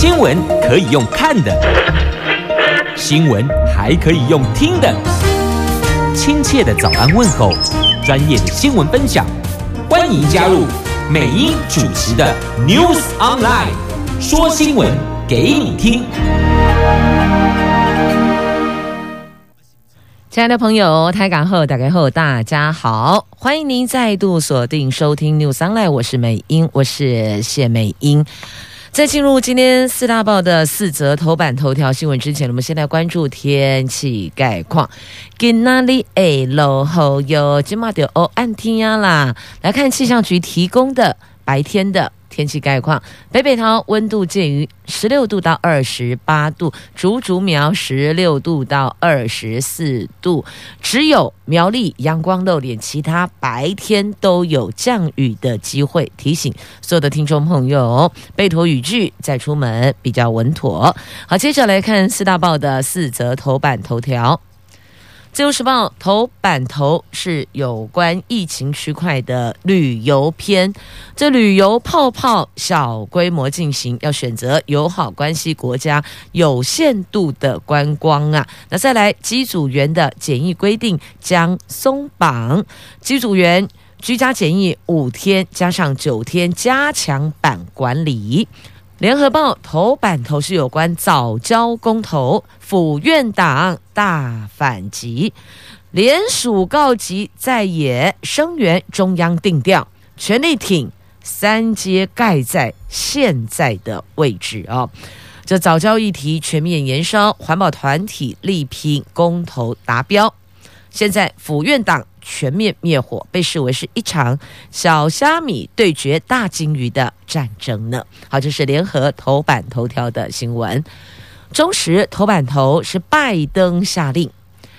新闻可以用看的，新闻还可以用听的。亲切的早安问候，专业的新闻分享，欢迎加入美英主持的 News Online，说新闻给你听。亲爱的朋友，台港后打开后，大家好，欢迎您再度锁定收听 News Online，我是美英，我是谢美英。在进入今天四大报的四则头版头条新闻之前，我们先来关注天气概况。今哪里哎，落雨哟，今嘛就哦暗天啦。来看气象局提供的白天的。天气概况：北北桃温度介于十六度到二十八度，竹竹苗十六度到二十四度，只有苗栗阳光露脸，其他白天都有降雨的机会。提醒所有的听众朋友，备妥雨具再出门比较稳妥。好，接着来看四大报的四则头版头条。自由时报头版头是有关疫情区块的旅游篇，这旅游泡泡小规模进行，要选择友好关系国家，有限度的观光啊。那再来机组员的检疫规定将松绑，机组员居家检疫五天加上九天加强版管理。联合报头版头是有关早交公投，府院党大反击，联署告急在野声援中央定调，全力挺三阶盖在现在的位置哦。这早教议题全面延烧，环保团体力拼公投达标，现在府院党。全面灭火被视为是一场小虾米对决大鲸鱼的战争呢。好，这是联合头版头条的新闻。中时头版头是拜登下令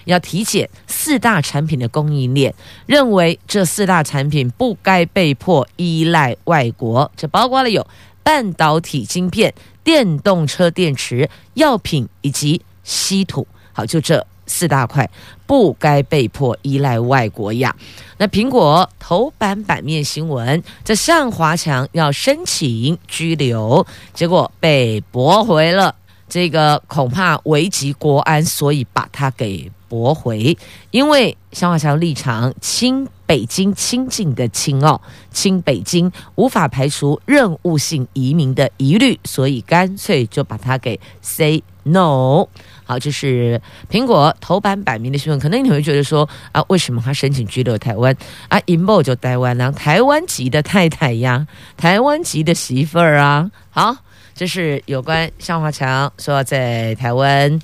要体检四大产品的供应链，认为这四大产品不该被迫依赖外国，这包括了有半导体晶片、电动车电池、药品以及稀土。好，就这。四大块不该被迫依赖外国呀。那苹果头版版面新闻，这向华强要申请居留，结果被驳回了。这个恐怕危及国安，所以把它给驳回。因为向华强立场亲北京亲近的亲哦，亲北京无法排除任务性移民的疑虑，所以干脆就把它给 say no。好，这是苹果头版版面的新闻。可能你会觉得说啊，为什么他申请居留台湾啊？引爆就台湾，然后台湾籍的太太呀，台湾籍的媳妇儿啊。好，这是有关向华强说要在台湾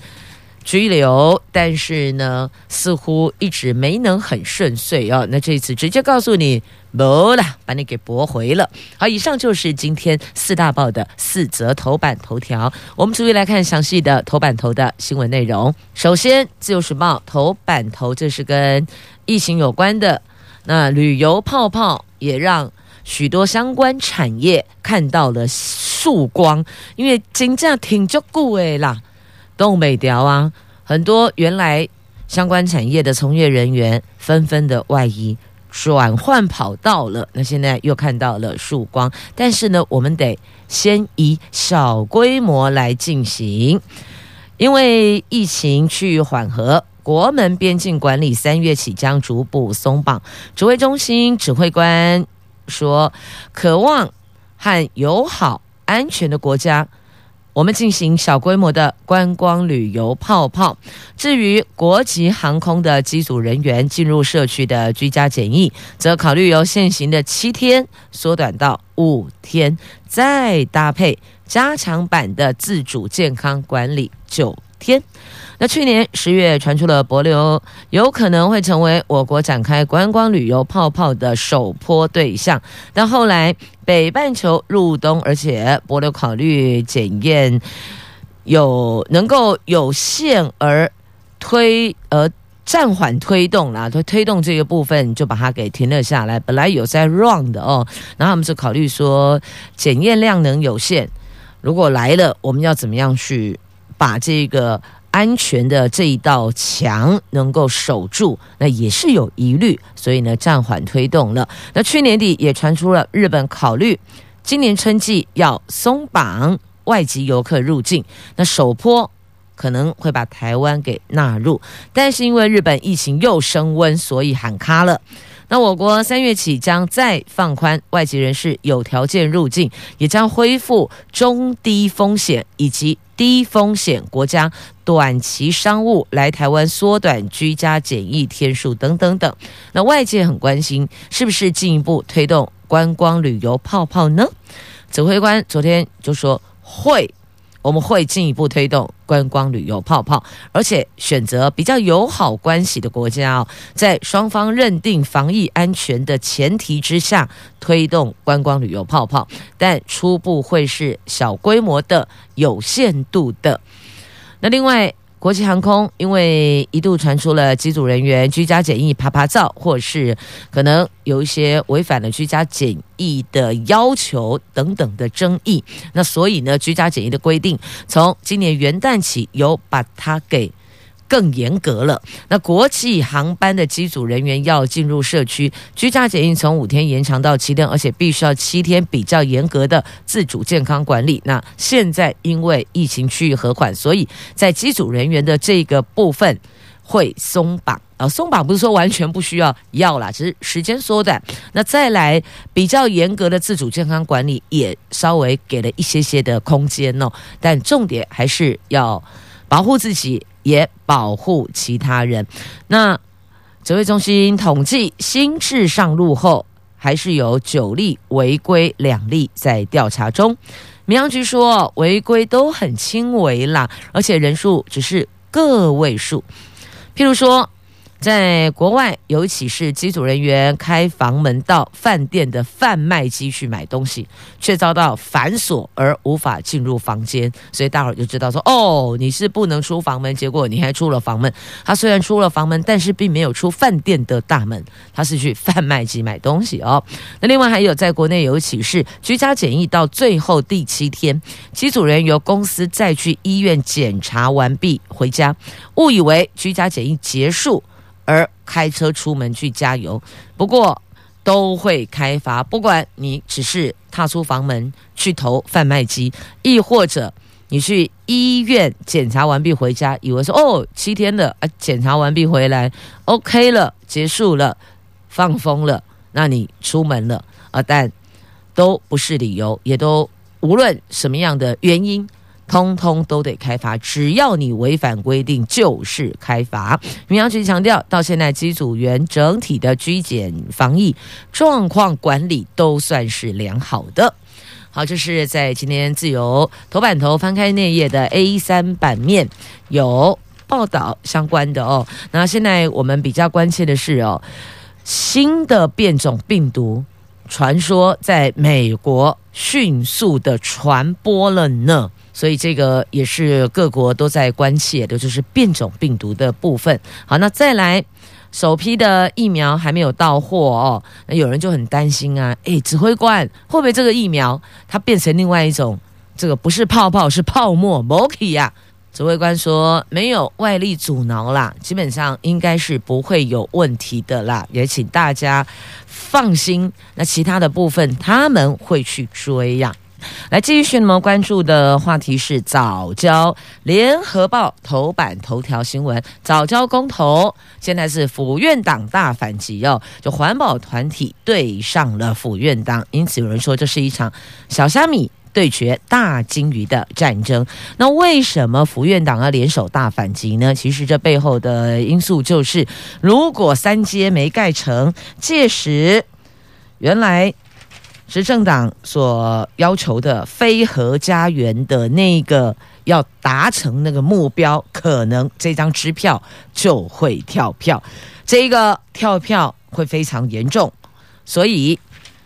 拘留，但是呢，似乎一直没能很顺遂哦。那这一次直接告诉你。不了，把你给驳回了。好，以上就是今天四大报的四则头版头条。我们逐一来看详细的头版头的新闻内容。首先，《自由时报》头版头，这是跟疫情有关的。那旅游泡泡也让许多相关产业看到了曙光，因为金价挺足够诶啦，东北调啊，很多原来相关产业的从业人员纷纷的外移。转换跑道了，那现在又看到了曙光，但是呢，我们得先以小规模来进行，因为疫情趋于缓和，国门边境管理三月起将逐步松绑。指挥中心指挥官说，渴望和友好安全的国家。我们进行小规模的观光旅游泡泡。至于国际航空的机组人员进入社区的居家检疫，则考虑由现行的七天缩短到五天，再搭配加强版的自主健康管理九天。那去年十月传出了帛流有可能会成为我国展开观光旅游泡泡的首波对象，但后来北半球入冬，而且博流考虑检验有能够有限而推而暂缓推动啦，推推动这个部分就把它给停了下来。本来有在 run 的哦，然后他们就考虑说检验量能有限，如果来了，我们要怎么样去把这个。安全的这一道墙能够守住，那也是有疑虑，所以呢暂缓推动了。那去年底也传出了日本考虑今年春季要松绑外籍游客入境，那首波可能会把台湾给纳入，但是因为日本疫情又升温，所以喊卡了。那我国三月起将再放宽外籍人士有条件入境，也将恢复中低风险以及低风险国家短期商务来台湾缩短居家检疫天数等等等。那外界很关心，是不是进一步推动观光旅游泡泡呢？指挥官昨天就说会。我们会进一步推动观光旅游泡泡，而且选择比较友好关系的国家哦，在双方认定防疫安全的前提之下，推动观光旅游泡泡，但初步会是小规模的、有限度的。那另外。国际航空因为一度传出了机组人员居家检疫啪啪照，或是可能有一些违反了居家检疫的要求等等的争议，那所以呢，居家检疫的规定从今年元旦起有把它给。更严格了。那国际航班的机组人员要进入社区居家检疫，从五天延长到七天，而且必须要七天比较严格的自主健康管理。那现在因为疫情趋于和缓，所以在机组人员的这个部分会松绑啊，松绑不是说完全不需要要啦，只是时间缩短。那再来比较严格的自主健康管理，也稍微给了一些些的空间哦。但重点还是要保护自己。也保护其他人。那指挥中心统计，新制上路后，还是有九例违规，两例在调查中。民航局说，违规都很轻微啦，而且人数只是个位数。譬如说。在国外有一起是机组人员开房门到饭店的贩卖机去买东西，却遭到反锁而无法进入房间，所以大伙儿就知道说：哦，你是不能出房门，结果你还出了房门。他虽然出了房门，但是并没有出饭店的大门，他是去贩卖机买东西哦。那另外还有在国内有一起是居家检疫到最后第七天，机组人由公司再去医院检查完毕回家，误以为居家检疫结束。而开车出门去加油，不过都会开罚。不管你只是踏出房门去投贩卖机，亦或者你去医院检查完毕回家，以为说哦七天了啊，检查完毕回来 OK 了，结束了，放风了，那你出门了啊，但都不是理由，也都无论什么样的原因。通通都得开罚，只要你违反规定就是开罚。民航局强调，到现在机组员整体的居检防疫状况管理都算是良好的。好，这是在今天自由头版头翻开内页的 A 三版面有报道相关的哦。那现在我们比较关切的是哦，新的变种病毒传说在美国迅速的传播了呢。所以这个也是各国都在关切的，就是变种病毒的部分。好，那再来，首批的疫苗还没有到货哦，那有人就很担心啊，诶，指挥官会不会这个疫苗它变成另外一种，这个不是泡泡是泡沫，Moki 呀？指挥官说没有外力阻挠啦，基本上应该是不会有问题的啦，也请大家放心。那其他的部分他们会去追呀。来继续，我们关注的话题是早教。联合报头版头条新闻：早教公投，现在是府院党大反击哦，就环保团体对上了府院党，因此有人说这是一场小虾米对决大鲸鱼的战争。那为什么府院党要联手大反击呢？其实这背后的因素就是，如果三阶没盖成，届时原来。执政党所要求的非核家园的那个要达成那个目标，可能这张支票就会跳票，这个跳票会非常严重，所以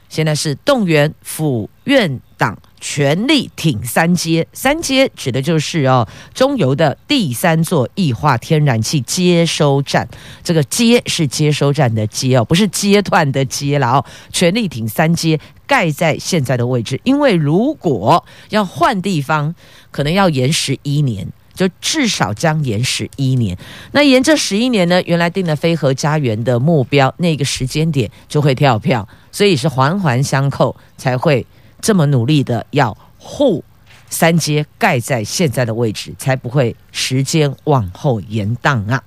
现在是动员府院党。全力挺三阶，三阶指的就是哦，中油的第三座液化天然气接收站。这个接是接收站的接哦，不是阶段的阶了哦。全力挺三阶盖在现在的位置，因为如果要换地方，可能要延十一年，就至少将延十一年。那延这十一年呢，原来定了飞核家园的目标，那个时间点就会跳票，所以是环环相扣才会。这么努力的要护三阶盖在现在的位置，才不会时间往后延宕啊。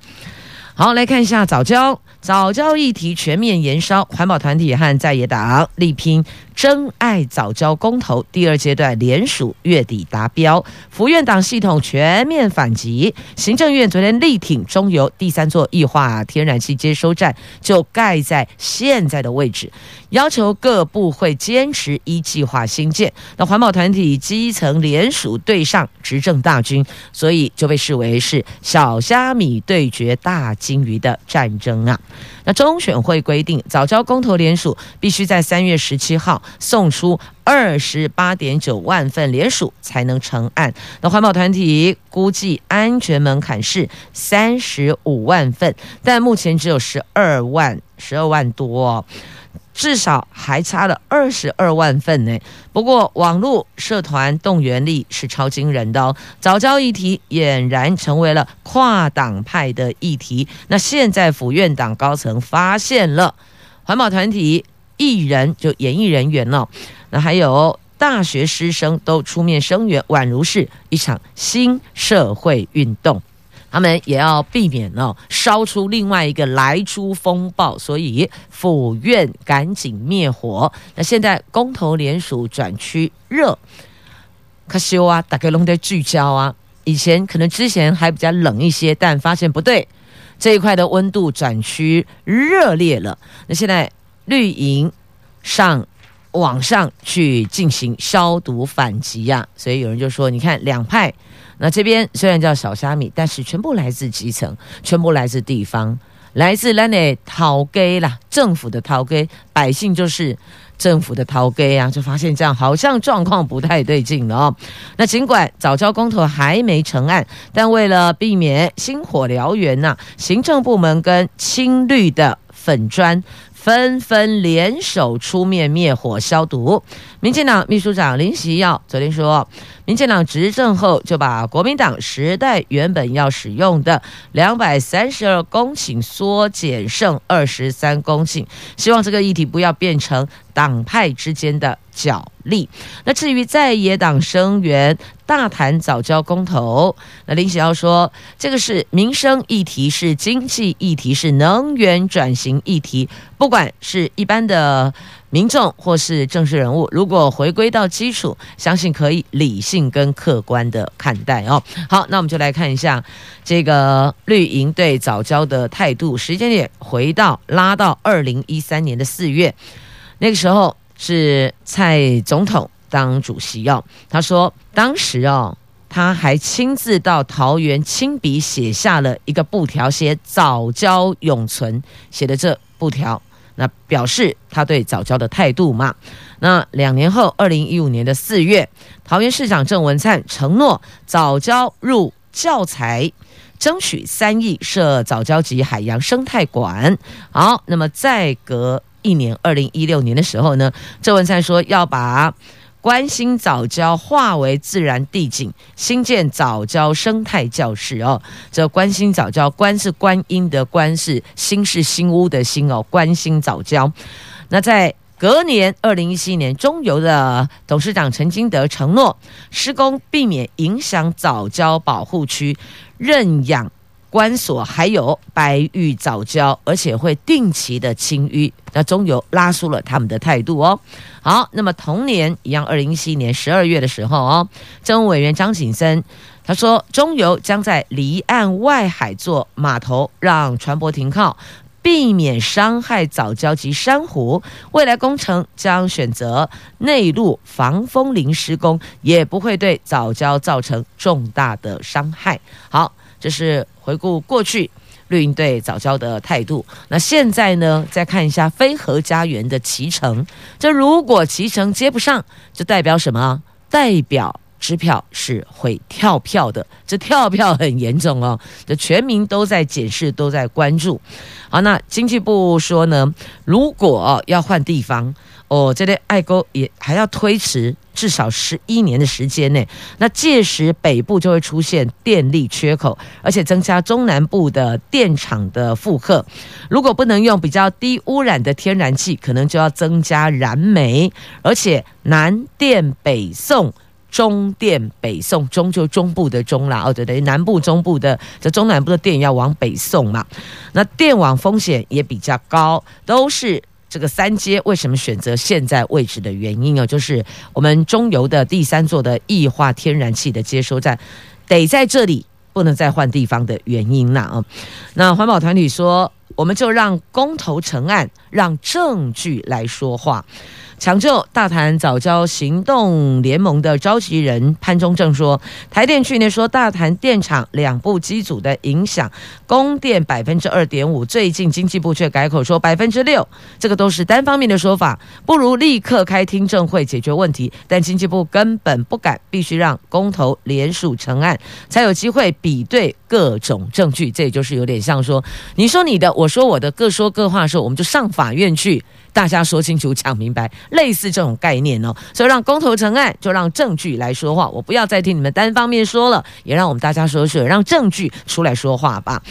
好，来看一下早教。早教议题全面延烧，环保团体和在野党。力拼真爱早教公投第二阶段联署月底达标，福院党系统全面反击。行政院昨天力挺中油第三座液化天然气接收站就盖在现在的位置，要求各部会坚持一计划兴建。那环保团体基层联署对上执政大军，所以就被视为是小虾米对决大鲸鱼的战争啊。那中选会规定，早教公投联署必须在三月十七号送出二十八点九万份联署才能成案。那环保团体估计安全门槛是三十五万份，但目前只有十二万，十二万多。至少还差了二十二万份呢。不过网络社团动员力是超惊人的哦。早教议题俨然成为了跨党派的议题。那现在府院党高层发现了环保团体艺人，就演艺人员哦，那还有大学师生都出面声援，宛如是一场新社会运动。他们也要避免哦烧出另外一个莱猪风暴，所以府院赶紧灭火。那现在公投联署转趋热，可惜啊，大家都在聚焦啊。以前可能之前还比较冷一些，但发现不对，这一块的温度转趋热烈了。那现在绿营上网上去进行消毒反击呀、啊，所以有人就说，你看两派。那这边虽然叫小虾米，但是全部来自基层，全部来自地方，来自咱的头家啦，政府的头家，百姓就是政府的头家啊，就发现这样好像状况不太对劲了哦。那尽管早教公投还没成案，但为了避免星火燎原呐、啊，行政部门跟青绿的粉砖。纷纷联手出面灭火消毒。民进党秘书长林锡耀昨天说，民进党执政后就把国民党时代原本要使用的两百三十二公顷缩减剩二十三公顷，希望这个议题不要变成党派之间的角力。那至于在野党声援大谈早交公投，那林喜耀说，这个是民生议题，是经济议题，是能源转型议题，不管是一般的民众或是政治人物，如果回归到基础，相信可以理性跟客观的看待哦。好，那我们就来看一下这个绿营对早教的态度。时间点回到拉到二零一三年的四月，那个时候是蔡总统当主席哦。他说当时哦，他还亲自到桃园亲笔写下了一个布条，写“早教永存”，写的这布条。那表示他对早教的态度嘛。那两年后，二零一五年的四月，桃园市长郑文灿承诺早教入教材，争取三亿设早教及海洋生态馆。好，那么再隔一年，二零一六年的时候呢，郑文灿说要把。关心早教化为自然地景，新建早教生态教室哦。这关心早教，关是观音的观，是新是新屋的新哦。关心早教。那在隔年二零一七年，中油的董事长陈金德承诺施工避免影响早教保护区认养。关所还有白玉藻礁，而且会定期的清淤。那中油拉出了他们的态度哦。好，那么同年一样，二零一七年十二月的时候哦，政务委员张景森他说，中油将在离岸外海做码头，让船舶停靠，避免伤害藻礁及珊瑚。未来工程将选择内陆防风林施工，也不会对藻礁造成重大的伤害。好。这是回顾过去绿营对早教的态度。那现在呢？再看一下非核家园的期程。这如果期程接不上，就代表什么？代表支票是会跳票的。这跳票很严重哦。这全民都在检视，都在关注。好，那经济部说呢，如果要换地方。哦，这类爱沟也还要推迟至少十一年的时间内，那届时北部就会出现电力缺口，而且增加中南部的电厂的负荷。如果不能用比较低污染的天然气，可能就要增加燃煤，而且南电北送中电北送，中就中部的中啦，哦对对，南部中部的这中南部的电要往北送嘛，那电网风险也比较高，都是这个三阶为什么选择现在位置的原因哦，就是我们中油的第三座的液化天然气的接收站得在这里，不能再换地方的原因啦啊。那环保团体说，我们就让公投成案，让证据来说话。抢救大潭早教行动联盟的召集人潘忠正说：“台电去年说大潭电厂两部机组的影响，供电百分之二点五，最近经济部却改口说百分之六，这个都是单方面的说法，不如立刻开听证会解决问题。但经济部根本不敢，必须让公投联署成案，才有机会比对各种证据。这也就是有点像说，你说你的，我说我的，各说各话的时候，我们就上法院去。”大家说清楚、讲明白，类似这种概念哦，所以让公投成案，就让证据来说话。我不要再听你们单方面说了，也让我们大家说说，让证据出来说话吧。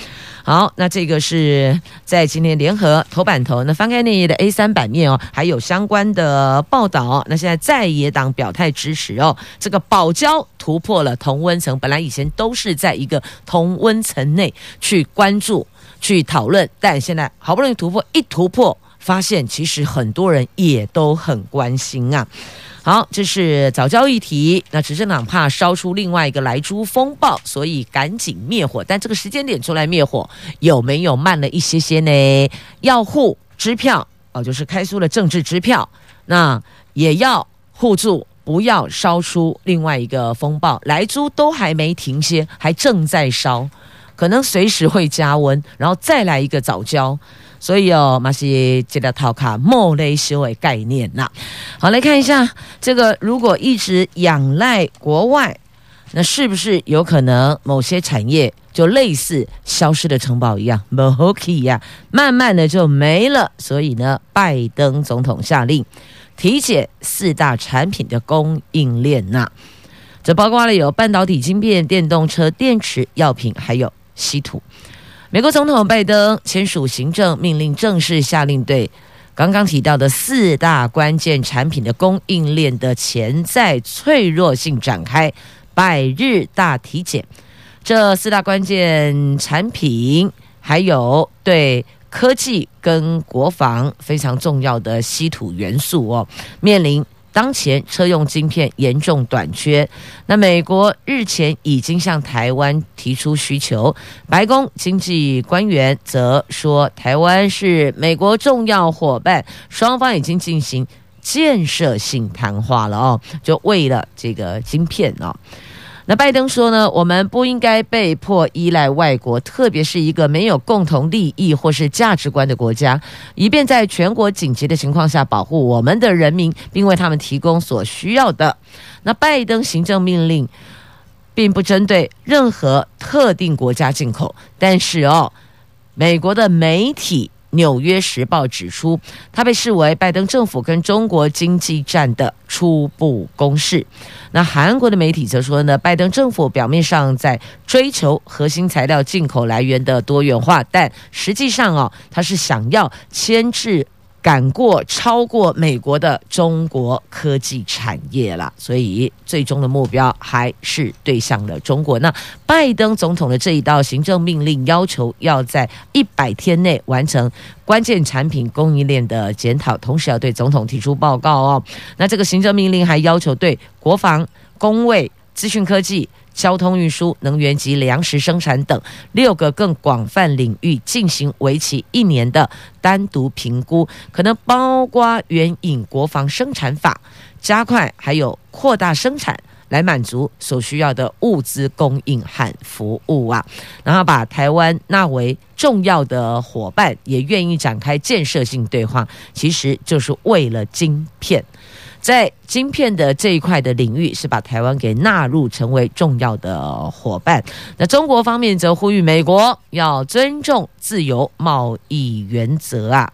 好，那这个是在今天联合头版头，那翻开那页的 A 三版面哦，还有相关的报道。那现在在野党表态支持哦，这个保交突破了同温层，本来以前都是在一个同温层内去关注、去讨论，但现在好不容易突破，一突破。发现其实很多人也都很关心啊。好，这是早教议题。那执政党怕烧出另外一个莱猪风暴，所以赶紧灭火。但这个时间点出来灭火，有没有慢了一些些呢？要护支票哦，就是开出了政治支票。那也要护住，不要烧出另外一个风暴。莱猪都还没停歇，还正在烧，可能随时会加温，然后再来一个早教。所以哦，马是这个套卡莫雷修的概念呐。好，来看一下这个，如果一直仰赖国外，那是不是有可能某些产业就类似消失的城堡一样，moki 呀，慢慢的就没了。所以呢，拜登总统下令体检四大产品的供应链呐，这包括了有半导体晶片、电动车电池、药品，还有稀土。美国总统拜登签署行政命令，正式下令对刚刚提到的四大关键产品的供应链的潜在脆弱性展开百日大体检。这四大关键产品还有对科技跟国防非常重要的稀土元素哦，面临。当前车用晶片严重短缺，那美国日前已经向台湾提出需求，白宫经济官员则说台湾是美国重要伙伴，双方已经进行建设性谈话了哦，就为了这个晶片哦。那拜登说呢，我们不应该被迫依赖外国，特别是一个没有共同利益或是价值观的国家，以便在全国紧急的情况下保护我们的人民，并为他们提供所需要的。那拜登行政命令并不针对任何特定国家进口，但是哦，美国的媒体。《纽约时报》指出，它被视为拜登政府跟中国经济战的初步攻势。那韩国的媒体则说呢，拜登政府表面上在追求核心材料进口来源的多元化，但实际上啊，他是想要牵制。赶过超过美国的中国科技产业了，所以最终的目标还是对向了中国。那拜登总统的这一道行政命令要求要在一百天内完成关键产品供应链的检讨，同时要对总统提出报告哦。那这个行政命令还要求对国防、工卫、资讯科技。交通运输、能源及粮食生产等六个更广泛领域进行为期一年的单独评估，可能包括援引国防生产法，加快还有扩大生产，来满足所需要的物资供应和服务啊。然后把台湾纳为重要的伙伴，也愿意展开建设性对话，其实就是为了晶片。在晶片的这一块的领域，是把台湾给纳入成为重要的伙伴。那中国方面则呼吁美国要尊重自由贸易原则啊。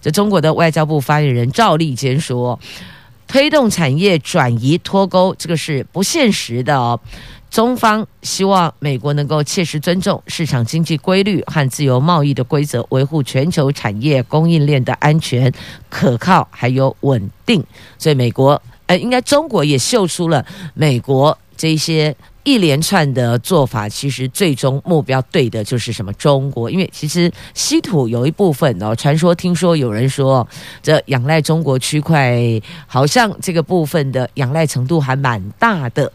这中国的外交部发言人赵立坚说，推动产业转移脱钩，这个是不现实的哦。中方希望美国能够切实尊重市场经济规律和自由贸易的规则，维护全球产业供应链的安全、可靠还有稳定。所以，美国呃，应该中国也秀出了美国这些。一连串的做法，其实最终目标对的就是什么？中国，因为其实稀土有一部分哦，传说听说有人说，这仰赖中国区块，好像这个部分的仰赖程度还蛮大的。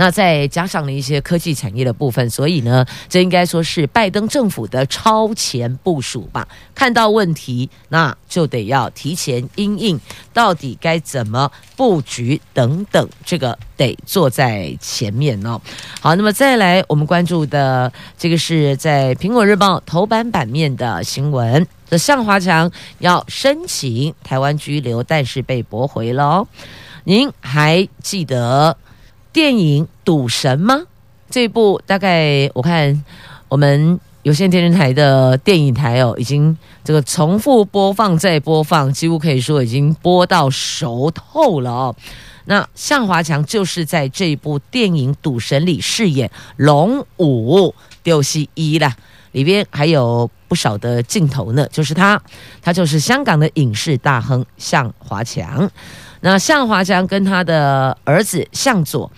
那再加上了一些科技产业的部分，所以呢，这应该说是拜登政府的超前部署吧。看到问题，那就得要提前应应，到底该怎么布局等等，这个得坐在前面哦。好，那么再来我们关注的这个是在苹果日报头版版面的新闻，的向华强要申请台湾居留，但是被驳回了哦。您还记得？电影《赌神》吗？这一部大概我看我们有线电视台的电影台哦，已经这个重复播放再播放，几乎可以说已经播到熟透了哦。那向华强就是在这一部电影《赌神》里饰演龙五丢西一啦，里边还有不少的镜头呢，就是他，他就是香港的影视大亨向华强。那向华强跟他的儿子向佐，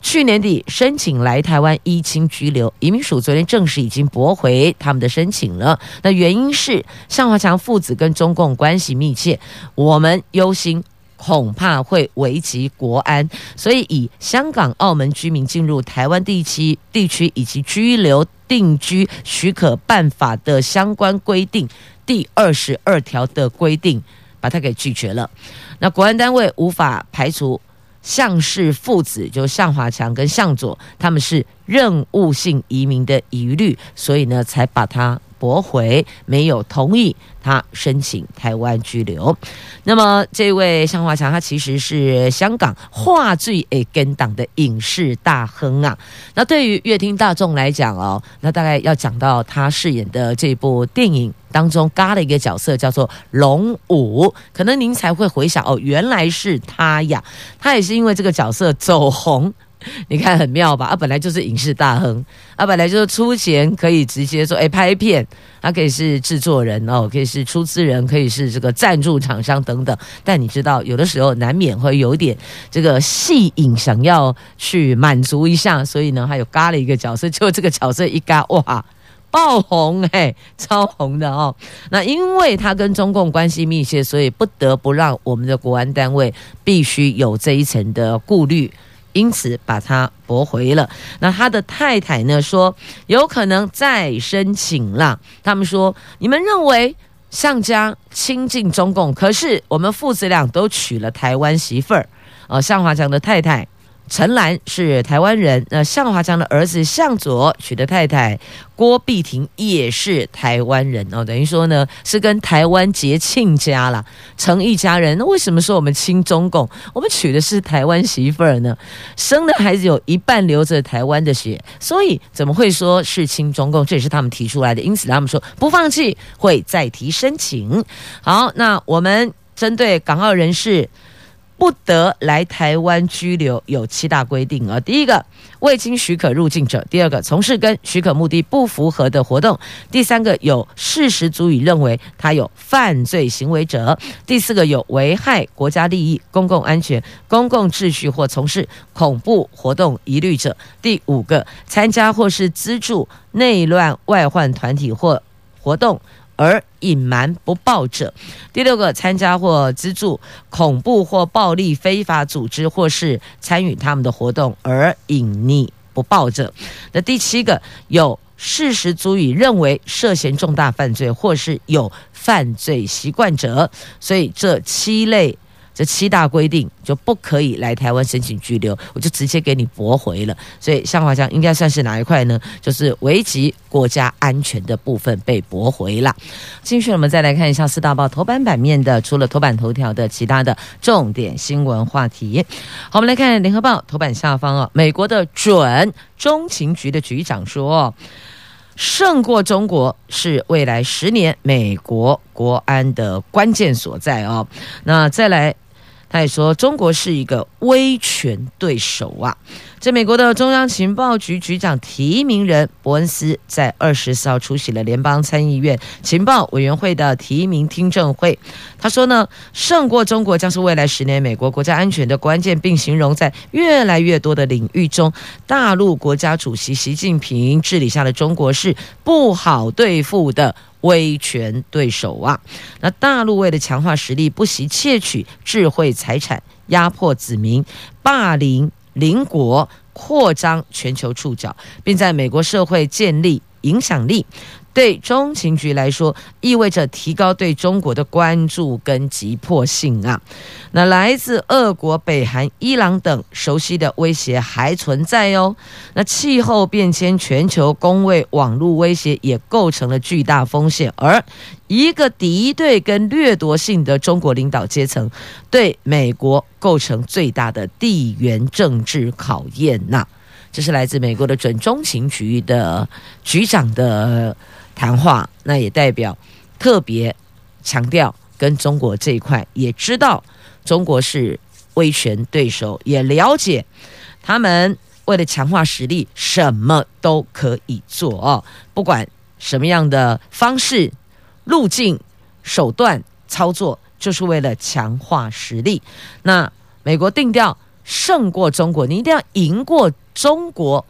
去年底申请来台湾依亲居留，移民署昨天证实已经驳回他们的申请了。那原因是向华强父子跟中共关系密切，我们忧心恐怕会危及国安，所以以香港、澳门居民进入台湾地区地区以及居留定居许可办法的相关规定第二十二条的规定，把他给拒绝了。那国安单位无法排除向氏父子，就向华强跟向佐，他们是任务性移民的疑虑，所以呢，才把他驳回，没有同意他申请台湾居留。那么，这位向华强，他其实是香港话剧诶跟党的影视大亨啊。那对于乐听大众来讲哦，那大概要讲到他饰演的这部电影当中，嘎的一个角色叫做龙五，可能您才会回想哦，原来是他呀。他也是因为这个角色走红。你看很妙吧？啊，本来就是影视大亨，啊，本来就是出钱可以直接说，哎，拍片，他可以是制作人哦，可以是出资人，可以是这个赞助厂商等等。但你知道，有的时候难免会有点这个戏瘾，想要去满足一下，所以呢，还有嘎了一个角色，就这个角色一嘎，哇，爆红哎，超红的哦。那因为他跟中共关系密切，所以不得不让我们的国安单位必须有这一层的顾虑。因此把他驳回了。那他的太太呢，说有可能再申请了。他们说，你们认为向家亲近中共，可是我们父子俩都娶了台湾媳妇儿。呃，向华强的太太。陈兰是台湾人，那向华强的儿子向佐娶的太太郭碧婷也是台湾人哦，等于说呢是跟台湾结亲家啦，成一家人。那为什么说我们亲中共？我们娶的是台湾媳妇儿呢？生的孩子有一半流着台湾的血，所以怎么会说是亲中共？这也是他们提出来的，因此他们说不放弃，会再提申请。好，那我们针对港澳人士。不得来台湾居留有七大规定啊。第一个，未经许可入境者；第二个，从事跟许可目的不符合的活动；第三个，有事实足以认为他有犯罪行为者；第四个，有危害国家利益、公共安全、公共秩序或从事恐怖活动疑虑者；第五个，参加或是资助内乱外患团体或活动。而隐瞒不报者，第六个，参加或资助恐怖或暴力非法组织，或是参与他们的活动而隐匿不报者。那第七个，有事实足以认为涉嫌重大犯罪，或是有犯罪习惯者。所以这七类。这七大规定就不可以来台湾申请居留，我就直接给你驳回了。所以向华强应该算是哪一块呢？就是危及国家安全的部分被驳回了。继续，我们再来看一下四大报头版版面的，除了头版头条的其他的重点新闻话题。好，我们来看联合报头版下方啊，美国的准中情局的局长说，胜过中国是未来十年美国国安的关键所在哦。那再来。他也说中国是一个威权对手啊。这美国的中央情报局局长提名人伯恩斯在二十四号出席了联邦参议院情报委员会的提名听证会。他说呢，胜过中国将是未来十年美国国家安全的关键，并形容在越来越多的领域中，大陆国家主席习近平治理下的中国是不好对付的威权对手啊。那大陆为了强化实力，不惜窃取智慧财产，压迫子民，霸凌。邻国扩张全球触角，并在美国社会建立影响力。对中情局来说，意味着提高对中国的关注跟急迫性啊。那来自俄国、北韩、伊朗等熟悉的威胁还存在哦。那气候变迁、全球公卫、网络威胁也构成了巨大风险。而一个敌对跟掠夺性的中国领导阶层，对美国构成最大的地缘政治考验呐。这是来自美国的准中情局的局长的。谈话，那也代表特别强调跟中国这一块，也知道中国是威权对手，也了解他们为了强化实力，什么都可以做哦，不管什么样的方式、路径、手段操作，就是为了强化实力。那美国定调胜过中国，你一定要赢过中国，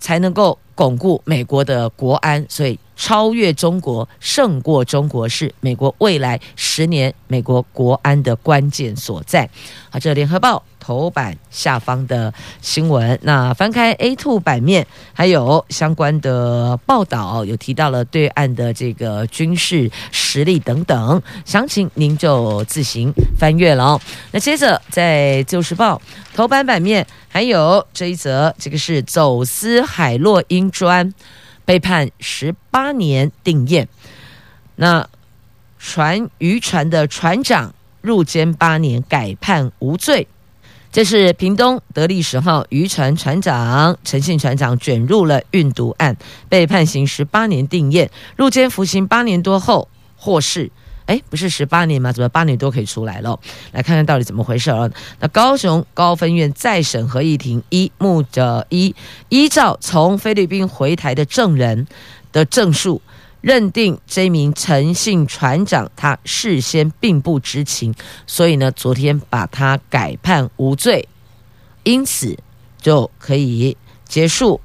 才能够巩固美国的国安，所以。超越中国，胜过中国，是美国未来十年美国国安的关键所在。好，这《联合报》头版下方的新闻，那翻开 A2 版面，还有相关的报道，有提到了对岸的这个军事实力等等，详情您就自行翻阅了哦。那接着在《旧时报》头版版面，还有这一则，这个是走私海洛因砖。被判十八年定谳，那船渔船的船长入监八年，改判无罪。这是屏东德利十号渔船船长陈姓船长卷入了运毒案，被判刑十八年定谳，入监服刑八年多后获释。哎，不是十八年吗？怎么八年多可以出来了？来看看到底怎么回事啊？那高雄高分院再审合议庭一目的一依照从菲律宾回台的证人的证述，认定这名陈姓船长他事先并不知情，所以呢，昨天把他改判无罪，因此就可以结束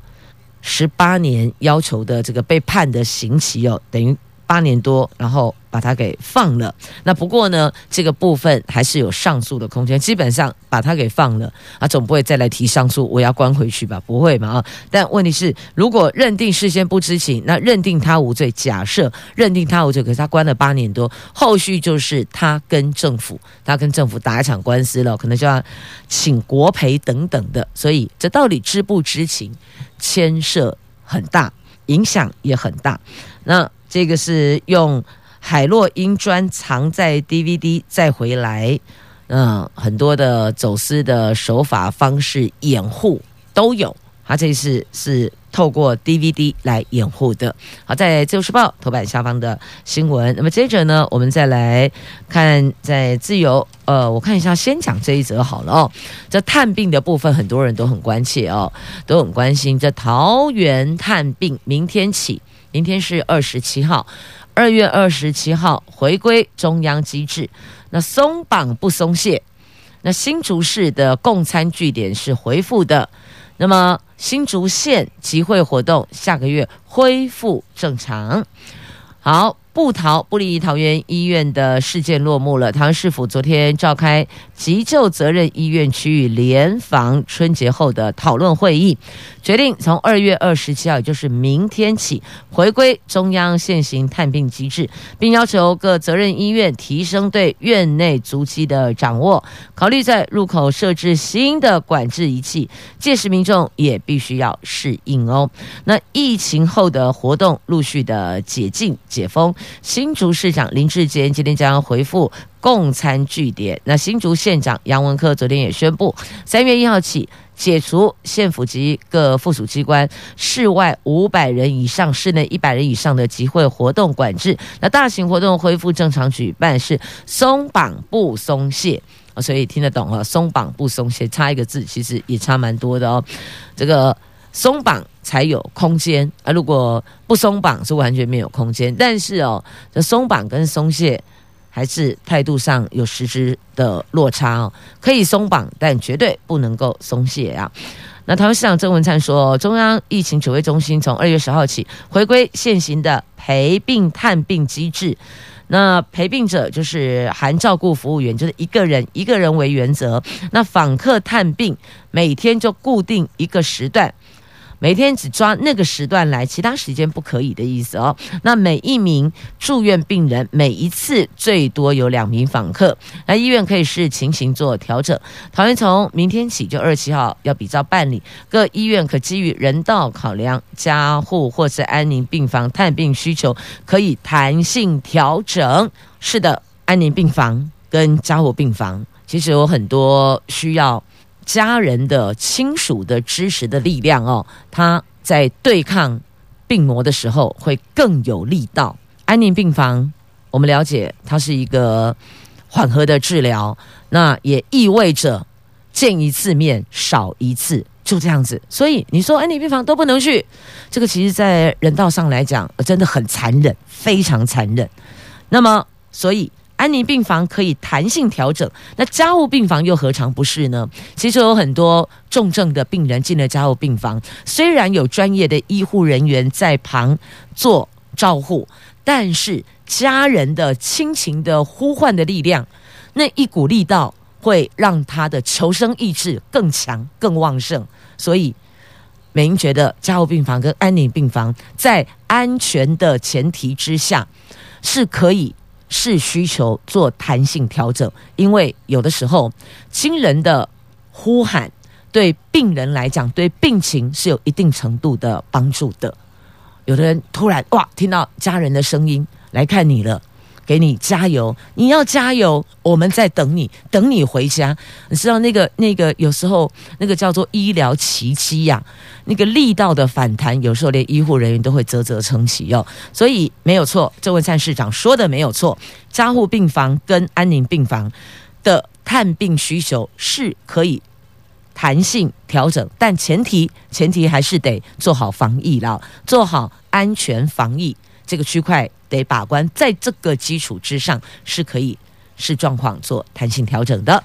十八年要求的这个被判的刑期哦，等于八年多，然后。把他给放了，那不过呢，这个部分还是有上诉的空间。基本上把他给放了啊，总不会再来提上诉，我要关回去吧？不会嘛啊？但问题是，如果认定事先不知情，那认定他无罪。假设认定他无罪，可是他关了八年多，后续就是他跟政府，他跟政府打一场官司了，可能就要请国赔等等的。所以这到底知不知情，牵涉很大，影响也很大。那这个是用。海洛因砖藏在 DVD 再回来，嗯，很多的走私的手法方式掩护都有。他这次是透过 DVD 来掩护的。好，在《自由时报》头版下方的新闻。那么接着呢，我们再来看在自由。呃，我看一下，先讲这一则好了哦。这探病的部分，很多人都很关切哦，都很关心。这桃园探病，明天起，明天是二十七号。二月二十七号回归中央机制，那松绑不松懈，那新竹市的共餐据点是恢复的，那么新竹县集会活动下个月恢复正常。好。部桃不离桃园医院的事件落幕了。桃园市府昨天召开急救责任医院区域联防春节后的讨论会议，决定从二月二十七号，也就是明天起，回归中央现行探病机制，并要求各责任医院提升对院内足迹的掌握，考虑在入口设置新的管制仪器，届时民众也必须要适应哦。那疫情后的活动陆续的解禁解封。新竹市长林智坚今天将回复共餐据点。那新竹县长杨文科昨天也宣布，三月一号起解除县府及各附属机关室外五百人以上、室内一百人以上的集会活动管制。那大型活动恢复正常举办是松绑不松懈。所以听得懂了。松绑不松懈，差一个字，其实也差蛮多的哦。这个松绑才有空间啊，如果不松绑是完全没有空间。但是哦，这松绑跟松懈还是态度上有实质的落差哦。可以松绑，但绝对不能够松懈啊。那台湾市长郑文灿说，中央疫情指挥中心从二月十号起回归现行的陪病探病机制。那陪病者就是含照顾服务员，就是一个人一个人为原则。那访客探病每天就固定一个时段。每天只抓那个时段来，其他时间不可以的意思哦。那每一名住院病人每一次最多有两名访客，那医院可以视情形做调整。桃园从明天起就二十七号要比照办理，各医院可基于人道考量，加护或是安宁病房探病需求可以弹性调整。是的，安宁病房跟加护病房其实有很多需要。家人的亲属的支持的力量哦，他在对抗病魔的时候会更有力道。安宁病房，我们了解它是一个缓和的治疗，那也意味着见一次面少一次，就这样子。所以你说安宁病房都不能去，这个其实在人道上来讲真的很残忍，非常残忍。那么，所以。安宁病房可以弹性调整，那加护病房又何尝不是呢？其实有很多重症的病人进了加护病房，虽然有专业的医护人员在旁做照护，但是家人的亲情的呼唤的力量，那一股力道会让他的求生意志更强、更旺盛。所以，美英觉得加护病房跟安宁病房在安全的前提之下是可以。视需求做弹性调整，因为有的时候亲人的呼喊对病人来讲，对病情是有一定程度的帮助的。有的人突然哇，听到家人的声音来看你了。给你加油，你要加油，我们在等你，等你回家。你知道那个那个有时候那个叫做医疗奇迹呀，那个力道的反弹，有时候连医护人员都会啧啧称奇哦。所以没有错，郑文灿市长说的没有错，加护病房跟安宁病房的探病需求是可以弹性调整，但前提前提还是得做好防疫了，做好安全防疫这个区块。得把关，在这个基础之上是可以视状况做弹性调整的。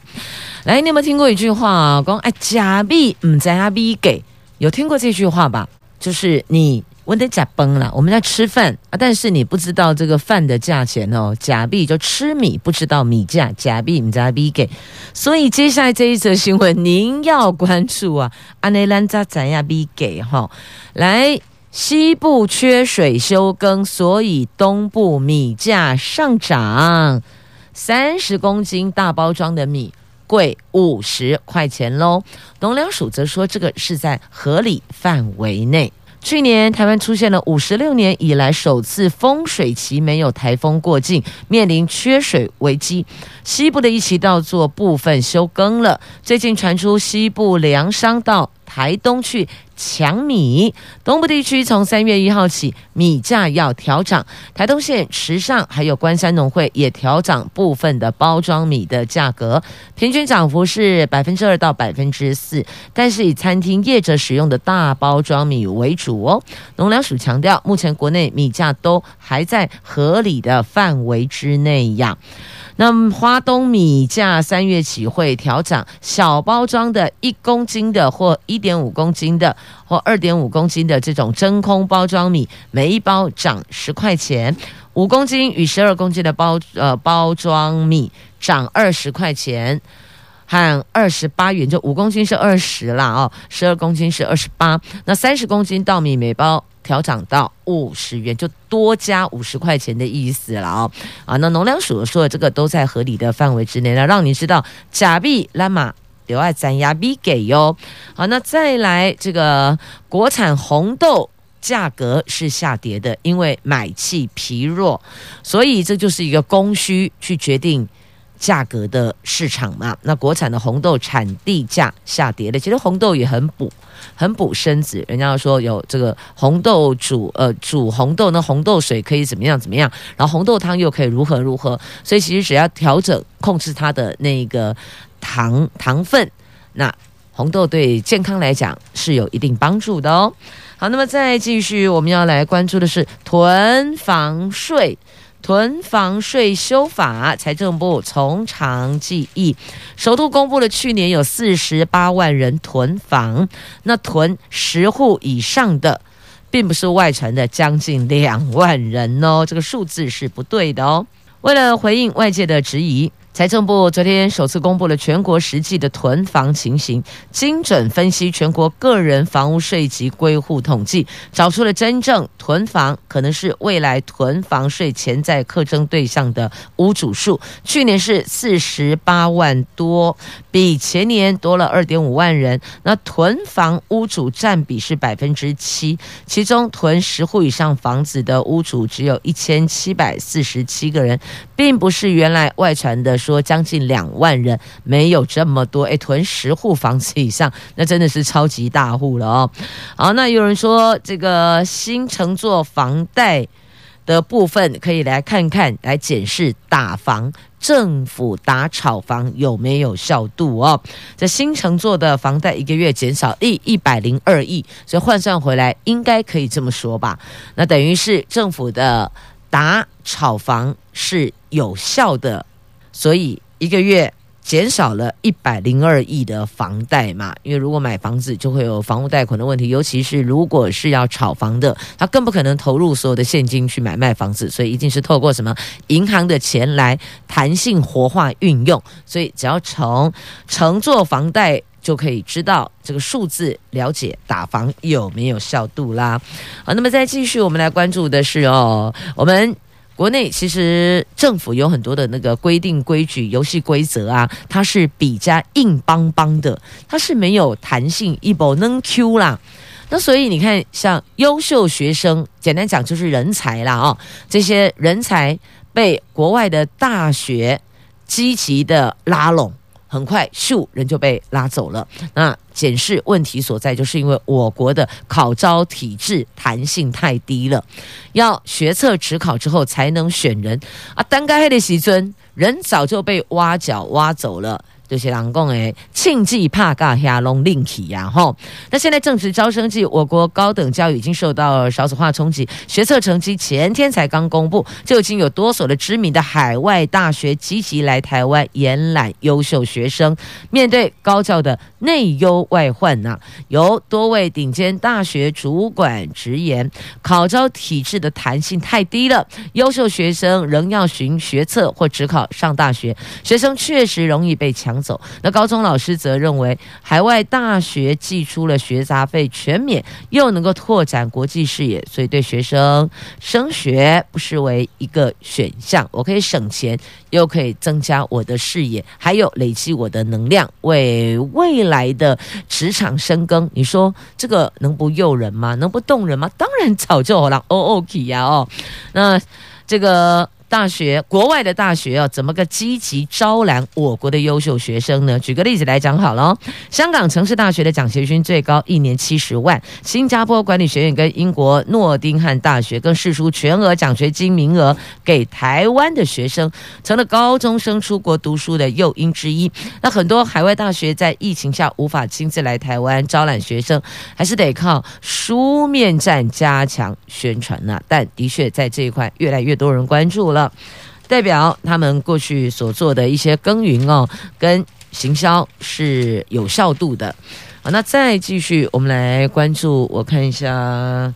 来，你有没有听过一句话啊？讲哎，假币唔在阿币给，有听过这句话吧？就是你我得假崩了，我们在吃饭啊，但是你不知道这个饭的价钱哦。假币就吃米，不知道米价，假币唔在阿币给。所以接下来这一则新闻您要关注啊，阿内兰扎在阿币给哈，来。西部缺水休耕，所以东部米价上涨，三十公斤大包装的米贵五十块钱喽。农粮署则说，这个是在合理范围内。去年台湾出现了五十六年以来首次丰水期没有台风过境，面临缺水危机。西部的一期稻作部分休耕了，最近传出西部粮商到台东去抢米，东部地区从三月一号起米价要调涨，台东县池上还有关山农会也调涨部分的包装米的价格，平均涨幅是百分之二到百分之四，但是以餐厅业者使用的大包装米为主哦。农粮署强调，目前国内米价都还在合理的范围之内呀。那么花东米价三月起会调涨，小包装的一公斤的或一点五公斤的或二点五公斤的这种真空包装米，每一包涨十块钱；五公斤与十二公斤的包呃包装米涨二十块钱，和二十八元，就五公斤是二十啦哦，十二公斤是二十八，那三十公斤稻米每包。调涨到五十元，就多加五十块钱的意思了哦。啊，那农粮署说的这个都在合理的范围之内，那让你知道假币拉玛留爱咱亚币给哟。好，那再来这个国产红豆价格是下跌的，因为买气疲弱，所以这就是一个供需去决定价格的市场嘛。那国产的红豆产地价下跌了，其实红豆也很补。很补身子，人家说有这个红豆煮呃煮红豆，那红豆水可以怎么样怎么样，然后红豆汤又可以如何如何，所以其实只要调整控制它的那个糖糖分，那红豆对健康来讲是有一定帮助的哦。好，那么再继续，我们要来关注的是囤房税。囤房税修法，财政部从长计议，首度公布了去年有四十八万人囤房，那囤十户以上的，并不是外传的将近两万人哦，这个数字是不对的哦。为了回应外界的质疑。财政部昨天首次公布了全国实际的囤房情形，精准分析全国个人房屋税及归户统计，找出了真正囤房可能是未来囤房税潜在课征对象的屋主数。去年是四十八万多，比前年多了二点五万人。那囤房屋主占比是百分之七，其中囤十户以上房子的屋主只有一千七百四十七个人，并不是原来外传的。说将近两万人，没有这么多，哎，囤十户房子以上，那真的是超级大户了哦。好，那有人说这个新承作房贷的部分，可以来看看，来检视打房，政府打炒房有没有效度哦？这新承作的房贷一个月减少一一百零二亿，所以换算回来，应该可以这么说吧？那等于是政府的打炒房是有效的。所以一个月减少了一百零二亿的房贷嘛，因为如果买房子就会有房屋贷款的问题，尤其是如果是要炒房的，他更不可能投入所有的现金去买卖房子，所以一定是透过什么银行的钱来弹性活化运用。所以只要从乘坐房贷就可以知道这个数字，了解打房有没有效度啦。好，那么再继续，我们来关注的是哦，我们。国内其实政府有很多的那个规定规矩、游戏规则啊，它是比较硬邦邦的，它是没有弹性，一波能 Q 啦。那所以你看，像优秀学生，简单讲就是人才啦哦，这些人才被国外的大学积极的拉拢。很快，咻，人就被拉走了。那检视问题所在，就是因为我国的考招体制弹性太低了，要学测指考之后才能选人啊。单干黑的席尊，人早就被挖脚挖走了。就是人讲诶，庆忌怕尬下龙令起呀吼。那现在正值招生季，我国高等教育已经受到少子化冲击，学测成绩前天才刚公布，就已经有多所的知名的海外大学积极来台湾延揽优秀学生。面对高教的内忧外患呐，由多位顶尖大学主管直言，考招体制的弹性太低了，优秀学生仍要循学测或只考上大学，学生确实容易被强走。那高中老师则认为，海外大学寄出了学杂费全免，又能够拓展国际视野，所以对学生升学不失为一个选项。我可以省钱，又可以增加我的视野，还有累积我的能量，为未来的职场深耕。你说这个能不诱人吗？能不动人吗？当然早就好了。哦哦，K 呀哦，那这个。大学国外的大学要怎么个积极招揽我国的优秀学生呢？举个例子来讲好了，香港城市大学的奖学金最高一年七十万，新加坡管理学院跟英国诺丁汉大学更释出全额奖学金名额给台湾的学生，成了高中生出国读书的诱因之一。那很多海外大学在疫情下无法亲自来台湾招揽学生，还是得靠书面战加强宣传呐。但的确在这一块越来越多人关注了。代表他们过去所做的一些耕耘哦，跟行销是有效度的。好，那再继续，我们来关注。我看一下，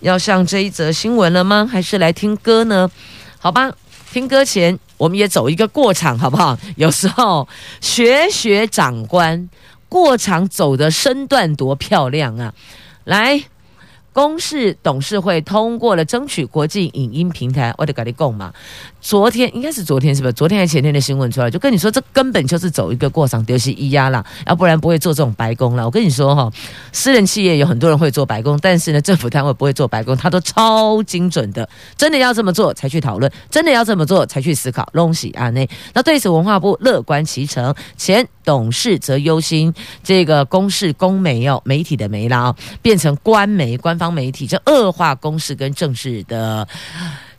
要上这一则新闻了吗？还是来听歌呢？好吧，听歌前我们也走一个过场，好不好？有时候学学长官过场走的身段多漂亮啊！来。公视董事会通过了争取国际影音平台，我得跟你讲嘛。昨天应该是昨天是不是？昨天还是前天的新闻出来，就跟你说，这根本就是走一个过场，丢弃一压啦，要不然不会做这种白工了。我跟你说哈，私人企业有很多人会做白工，但是呢，政府单位不会做白工，他都超精准的，真的要这么做才去讨论，真的要这么做才去思考。东西啊，那那对此文化部乐观其成，前董事则忧心这个公事公媒哦，媒体的媒啦啊，变成官媒官方。媒体这恶化公事跟政治的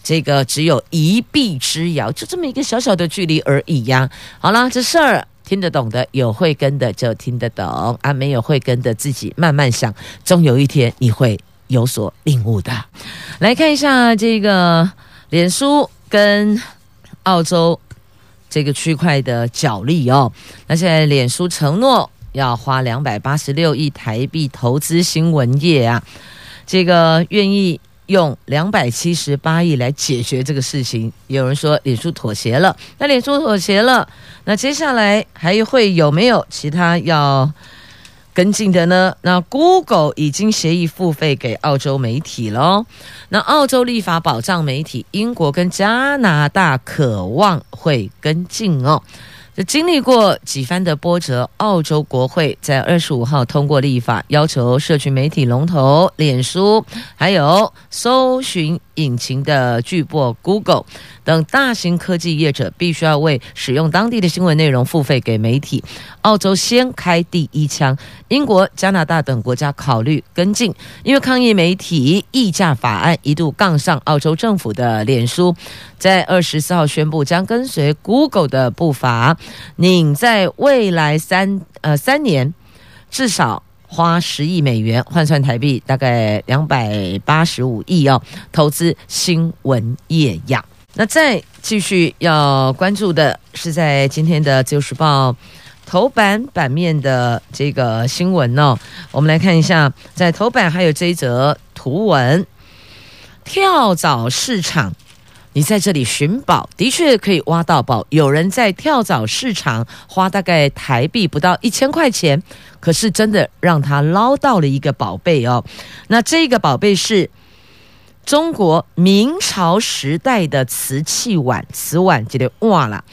这个只有一臂之遥，就这么一个小小的距离而已呀。好了，这事儿。听得懂的有慧根的就听得懂啊，没有慧根的自己慢慢想，终有一天你会有所领悟的。来看一下这个脸书跟澳洲这个区块的角力哦。那现在脸书承诺要花两百八十六亿台币投资新闻业啊，这个愿意。用两百七十八亿来解决这个事情，有人说脸书妥协了，那脸书妥协了，那接下来还会有没有其他要跟进的呢？那 Google 已经协议付费给澳洲媒体了，那澳洲立法保障媒体，英国跟加拿大渴望会跟进哦。经历过几番的波折，澳洲国会在二十五号通过立法，要求社群媒体龙头脸书，还有搜寻引擎的巨擘 Google 等大型科技业者，必须要为使用当地的新闻内容付费给媒体。澳洲先开第一枪，英国、加拿大等国家考虑跟进。因为抗议媒体议价法案一度杠上澳洲政府的脸书，在二十四号宣布将跟随 Google 的步伐，拟在未来三呃三年至少。花十亿美元换算台币大概两百八十五亿哦，投资新闻业呀。那再继续要关注的是在今天的《自由时报》头版版面的这个新闻哦。我们来看一下，在头版还有这一则图文：跳蚤市场。你在这里寻宝，的确可以挖到宝。有人在跳蚤市场花大概台币不到一千块钱，可是真的让他捞到了一个宝贝哦。那这个宝贝是中国明朝时代的瓷器碗，瓷碗记得哇啦。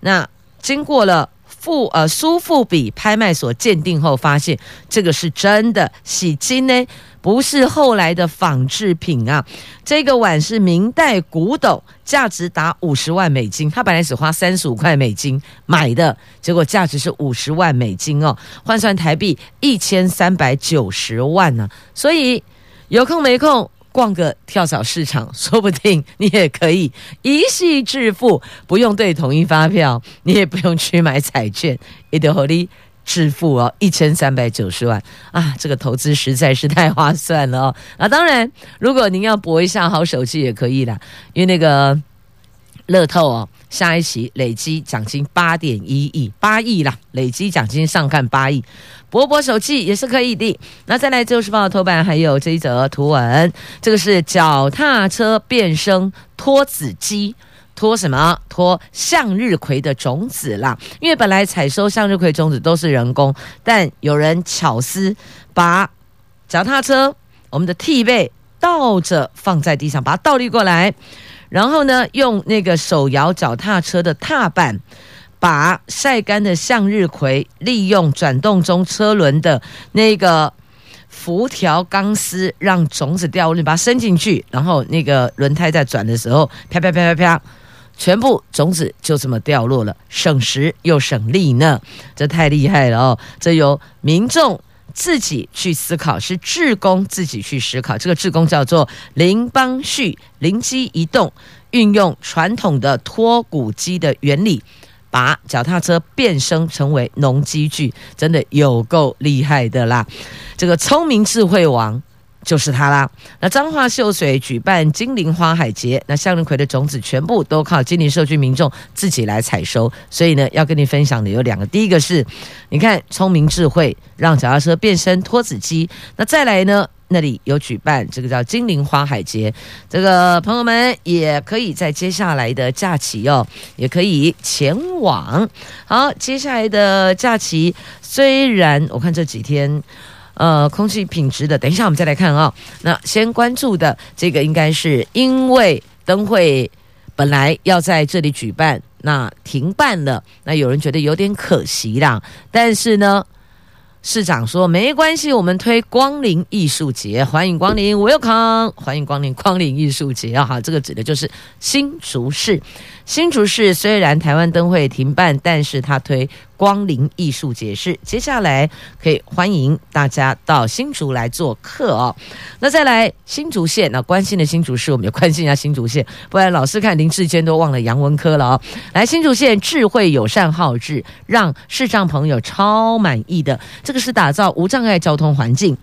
那经过了。富呃苏富比拍卖所鉴定后发现，这个是真的洗金呢，不是后来的仿制品啊。这个碗是明代古董，价值达五十万美金。他本来只花三十五块美金买的，结果价值是五十万美金哦，换算台币一千三百九十万呢、啊。所以有空没空。逛个跳蚤市场，说不定你也可以一夕致富，不用对统一发票，你也不用去买彩券，也得合理致富哦，一千三百九十万啊！这个投资实在是太划算了哦。啊，当然，如果您要搏一下好手气也可以啦，因为那个乐透哦。下一期累积奖金八点一亿，八亿啦，累积奖金上看八亿，博博手气也是可以的。那再来就是报头版，还有这一则图文，这个是脚踏车变身脱籽机，脱什么？脱向日葵的种子啦。因为本来采收向日葵种子都是人工，但有人巧思把脚踏车我们的替背倒着放在地上，把它倒立过来。然后呢，用那个手摇脚踏车的踏板，把晒干的向日葵利用转动中车轮的那个辐条钢丝，让种子掉入，你把它伸进去，然后那个轮胎在转的时候，啪啪啪啪啪，全部种子就这么掉落了，省时又省力呢，这太厉害了哦！这由民众。自己去思考，是志工自己去思考。这个志工叫做林邦旭，灵机一动，运用传统的脱骨机的原理，把脚踏车变身成为农机具，真的有够厉害的啦！这个聪明智慧王。就是它啦。那彰化秀水举办精灵花海节，那向日葵的种子全部都靠精灵社区民众自己来采收。所以呢，要跟你分享的有两个，第一个是，你看聪明智慧让脚踏车变身脱籽机。那再来呢，那里有举办这个叫精灵花海节，这个朋友们也可以在接下来的假期哦，也可以前往。好，接下来的假期虽然我看这几天。呃，空气品质的，等一下我们再来看啊、那先关注的这个，应该是因为灯会本来要在这里举办，那停办了，那有人觉得有点可惜啦。但是呢，市长说没关系，我们推光临艺术节，欢迎光临，Welcome，欢迎光临光临艺术节啊！哈，这个指的就是新竹市新竹市虽然台湾灯会停办，但是他推光临艺术节是接下来可以欢迎大家到新竹来做客哦。那再来新竹县，那关心的新竹市，我们也关心一下新竹县，不然老师看林志坚都忘了杨文科了哦。来，新竹县智慧友善号志，让视障朋友超满意的，这个是打造无障碍交通环境。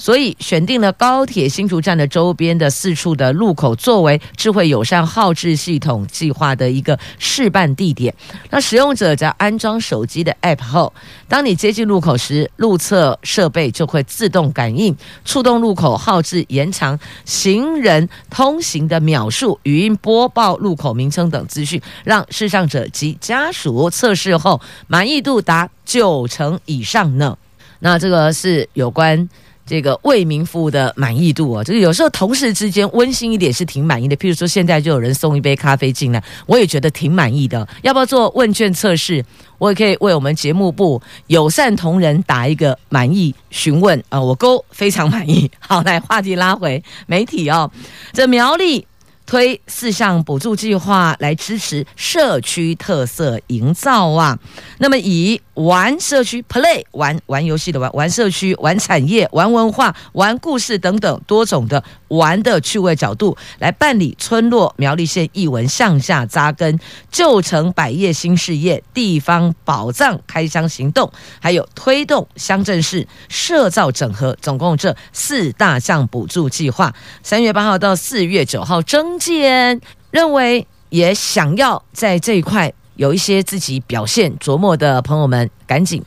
所以选定了高铁新竹站的周边的四处的路口，作为智慧友善号志系统计划的一个试办地点。那使用者只要安装手机的 App 后，当你接近路口时，路侧设备就会自动感应，触动路口号志，延长行人通行的秒数，语音播报路口名称等资讯，让视障者及家属测试后满意度达九成以上呢。那这个是有关。这个为民服务的满意度啊，就是有时候同事之间温馨一点是挺满意的。譬如说，现在就有人送一杯咖啡进来，我也觉得挺满意的。要不要做问卷测试？我也可以为我们节目部友善同仁打一个满意询问啊、呃，我勾非常满意。好，来话题拉回媒体哦，这苗栗。推四项补助计划来支持社区特色营造啊，那么以玩社区 play 玩玩游戏的玩玩社区玩产业玩文化玩故事等等多种的玩的趣味角度来办理村落苗栗县艺文向下扎根旧城百业新事业地方宝藏开箱行动，还有推动乡镇市社造整合，总共这四大项补助计划，三月八号到四月九号征。建认为，也想要在这一块有一些自己表现琢磨的朋友们，赶紧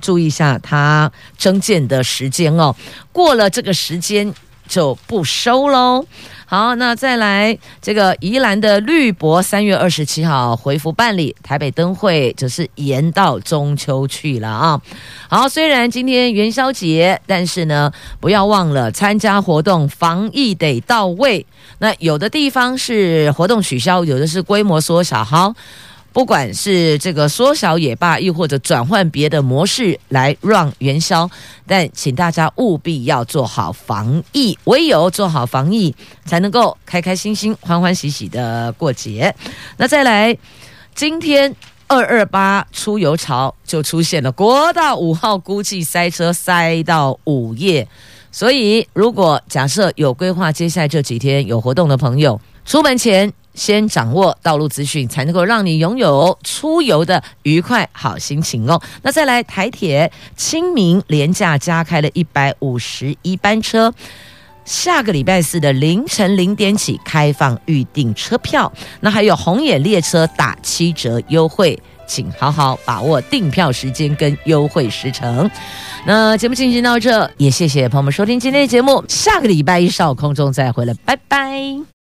注意一下他征件的时间哦。过了这个时间就不收喽。好，那再来这个宜兰的绿博，三月二十七号回复办理，台北灯会就是延到中秋去了啊。好，虽然今天元宵节，但是呢，不要忘了参加活动，防疫得到位。那有的地方是活动取消，有的是规模缩小。好。不管是这个缩小也罢，又或者转换别的模式来让元宵，但请大家务必要做好防疫，唯有做好防疫，才能够开开心心、欢欢喜喜的过节。那再来，今天二二八出游潮就出现了，国道五号估计塞车塞到午夜，所以如果假设有规划接下来这几天有活动的朋友，出门前。先掌握道路资讯，才能够让你拥有出游的愉快好心情哦。那再来，台铁清明连假加开了一百五十一班车，下个礼拜四的凌晨零点起开放预订车票。那还有红眼列车打七折优惠，请好好把握订票时间跟优惠时程。那节目进行到这，也谢谢朋友们收听今天的节目。下个礼拜一上午空中再会了，拜拜。